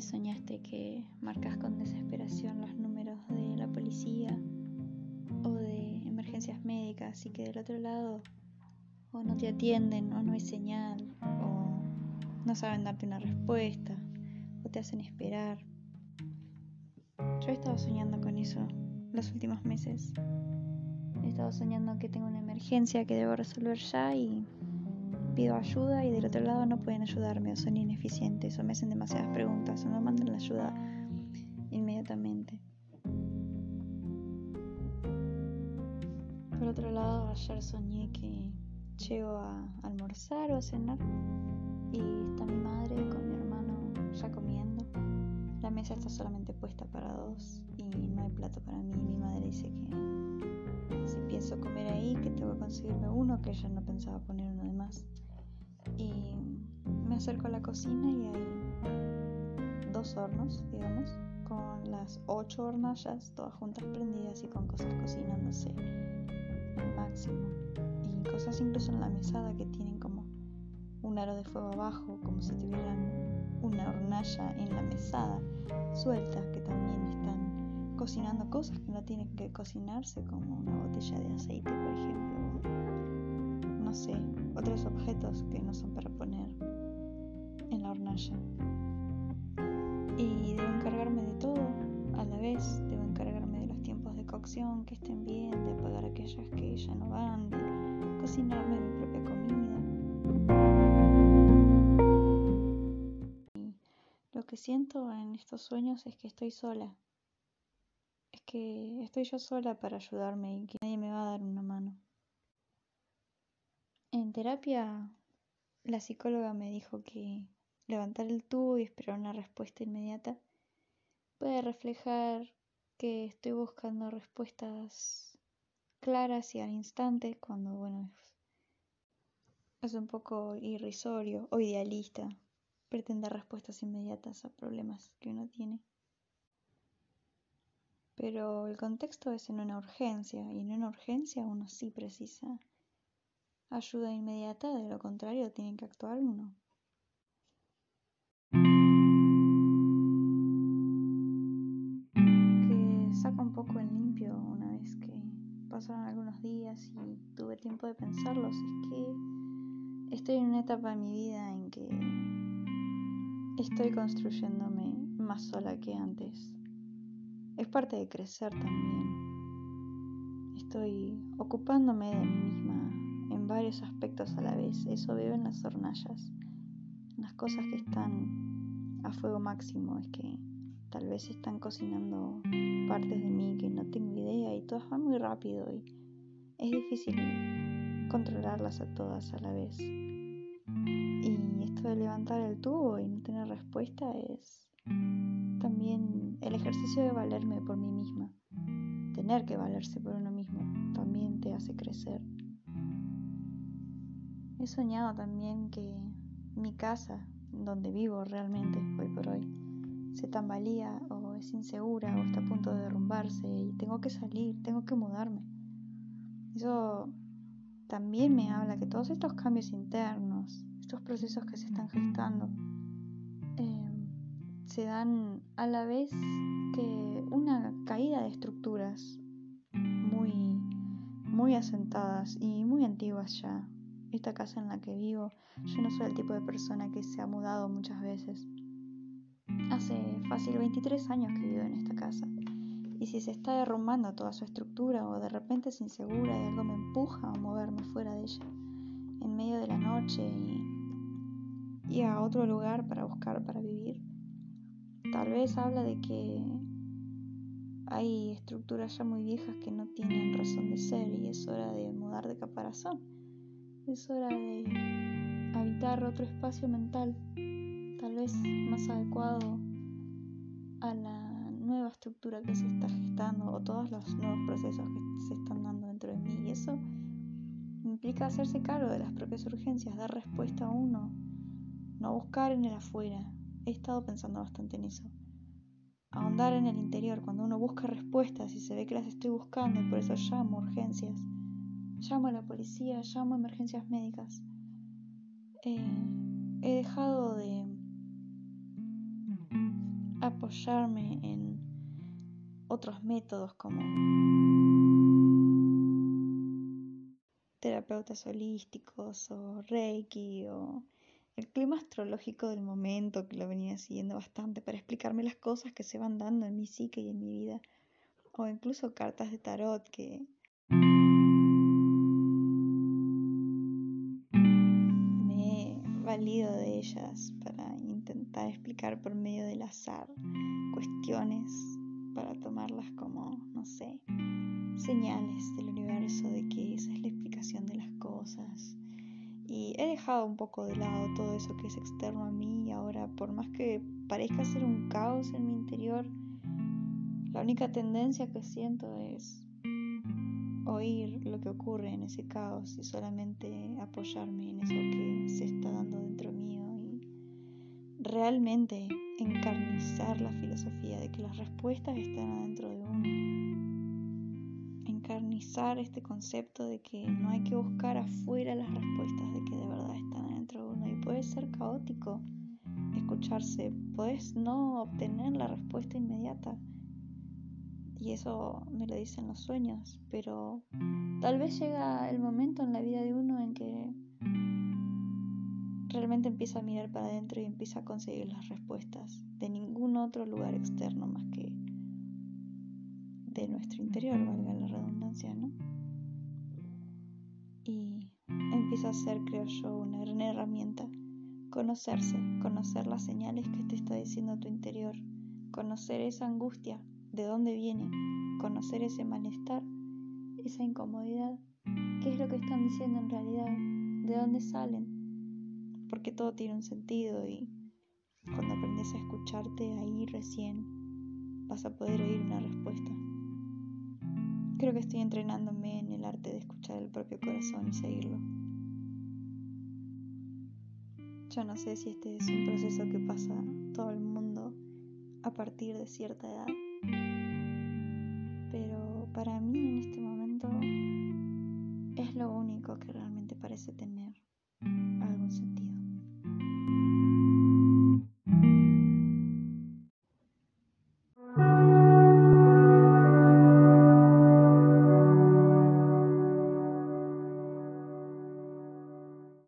soñaste que marcas con desesperación los números de la policía o de emergencias médicas y que del otro lado o no te atienden o no hay señal o no saben darte una respuesta o te hacen esperar? Yo he estado soñando con eso los últimos meses. He estado soñando que tengo una emergencia que debo resolver ya y pido ayuda y del otro lado no pueden ayudarme o son ineficientes o me hacen demasiadas preguntas o no mandan la ayuda inmediatamente. Por otro lado, ayer soñé que llego a almorzar o a cenar y está mi madre con mi hermano ya comiendo. La mesa está solamente puesta para dos y no hay plato para mí. Mi madre dice que si pienso comer ahí, que tengo que conseguirme uno, que ella no pensaba poner uno de más y me acerco a la cocina y hay dos hornos, digamos, con las ocho hornallas todas juntas prendidas y con cosas cocinándose máximo. Y cosas incluso en la mesada que tienen como un aro de fuego abajo, como si tuvieran una hornalla en la mesada suelta, que también están cocinando cosas que no tienen que cocinarse, como una botella de aceite, por ejemplo. No sé, otros objetos que no son para poner en la hornalla. Y debo encargarme de todo a la vez, debo encargarme de los tiempos de cocción que estén bien, de apagar aquellas que ya no van, de cocinarme mi propia comida. Y lo que siento en estos sueños es que estoy sola. Es que estoy yo sola para ayudarme y que nadie me va a dar una mano. En terapia, la psicóloga me dijo que levantar el tubo y esperar una respuesta inmediata puede reflejar que estoy buscando respuestas claras y al instante cuando, bueno, es un poco irrisorio o idealista pretender respuestas inmediatas a problemas que uno tiene. Pero el contexto es en una urgencia y en una urgencia uno sí precisa ayuda inmediata, de lo contrario tienen que actuar uno. Que saca un poco en limpio una vez que pasaron algunos días y tuve tiempo de pensarlos, es que estoy en una etapa de mi vida en que estoy construyéndome más sola que antes. Es parte de crecer también. Estoy ocupándome de mí misma varios aspectos a la vez. Eso veo en las hornallas, las cosas que están a fuego máximo. Es que tal vez están cocinando partes de mí que no tengo idea y todas van muy rápido y es difícil controlarlas a todas a la vez. Y esto de levantar el tubo y no tener respuesta es también el ejercicio de valerme por mí misma. Tener que valerse por uno mismo también te hace crecer. He soñado también que mi casa, donde vivo realmente hoy por hoy, se tambalea o es insegura o está a punto de derrumbarse y tengo que salir, tengo que mudarme. Eso también me habla que todos estos cambios internos, estos procesos que se están gestando, em, se dan a la vez que una caída de estructuras muy, muy asentadas y muy antiguas ya, esta casa en la que vivo, yo no soy el tipo de persona que se ha mudado muchas veces. Hace fácil 23 años que vivo en esta casa. Y si se está derrumbando toda su estructura o de repente es insegura y algo me empuja a moverme fuera de ella, en medio de la noche y, y a otro lugar para buscar para vivir, tal vez habla de que hay estructuras ya muy viejas que no tienen razón de ser y es hora de mudar de caparazón es hora de habitar otro espacio mental, tal vez más adecuado a la nueva estructura que se está gestando o todos los nuevos procesos que se están dando dentro de mí. Y eso implica hacerse cargo de las propias urgencias, dar respuesta a uno, no buscar en el afuera. He estado pensando bastante en eso. Ahondar en el interior, cuando uno busca respuestas y se ve que las estoy buscando y por eso llamo urgencias llamo a la policía, llamo a emergencias médicas. Eh, he dejado de, apoyarme en otros métodos como terapeutas holísticos o reiki o el clima astrológico del momento que lo venía siguiendo bastante para explicarme las cosas que se van dando en mi psique y en mi vida o incluso cartas de tarot que valido de ellas para intentar explicar por medio del azar cuestiones para tomarlas como, no sé, señales del universo de que esa es la explicación de las cosas. Y he dejado un poco de lado todo eso que es externo a mí y ahora, por más que parezca ser un caos en mi interior, la única tendencia que siento es oír lo que ocurre en ese caos y solamente apoyarme en eso que se está dando dentro mío y realmente encarnizar la filosofía de que las respuestas están adentro de uno. Encarnizar este concepto de que no hay que buscar afuera las respuestas, de que de verdad están adentro de uno y puede ser caótico escucharse, puedes no obtener la respuesta inmediata y eso me lo dicen los sueños, pero tal vez llega el momento en la vida de uno en que realmente empieza a mirar para adentro y empieza a conseguir las respuestas de ningún otro lugar externo más que de nuestro interior, valga la redundancia, ¿no? Y empieza a ser, creo yo, una gran herramienta conocerse, conocer las señales que te está diciendo tu interior, conocer esa angustia de dónde viene, conocer ese malestar, esa incomodidad, qué es lo que están diciendo en realidad, de dónde salen, porque todo tiene un sentido y cuando aprendes a escucharte ahí recién vas a poder oír una respuesta. Creo que estoy entrenándome en el arte de escuchar el propio corazón y seguirlo. Yo no sé si este es un proceso que pasa todo el mundo a partir de cierta edad para mí en este momento es lo único que realmente parece tener.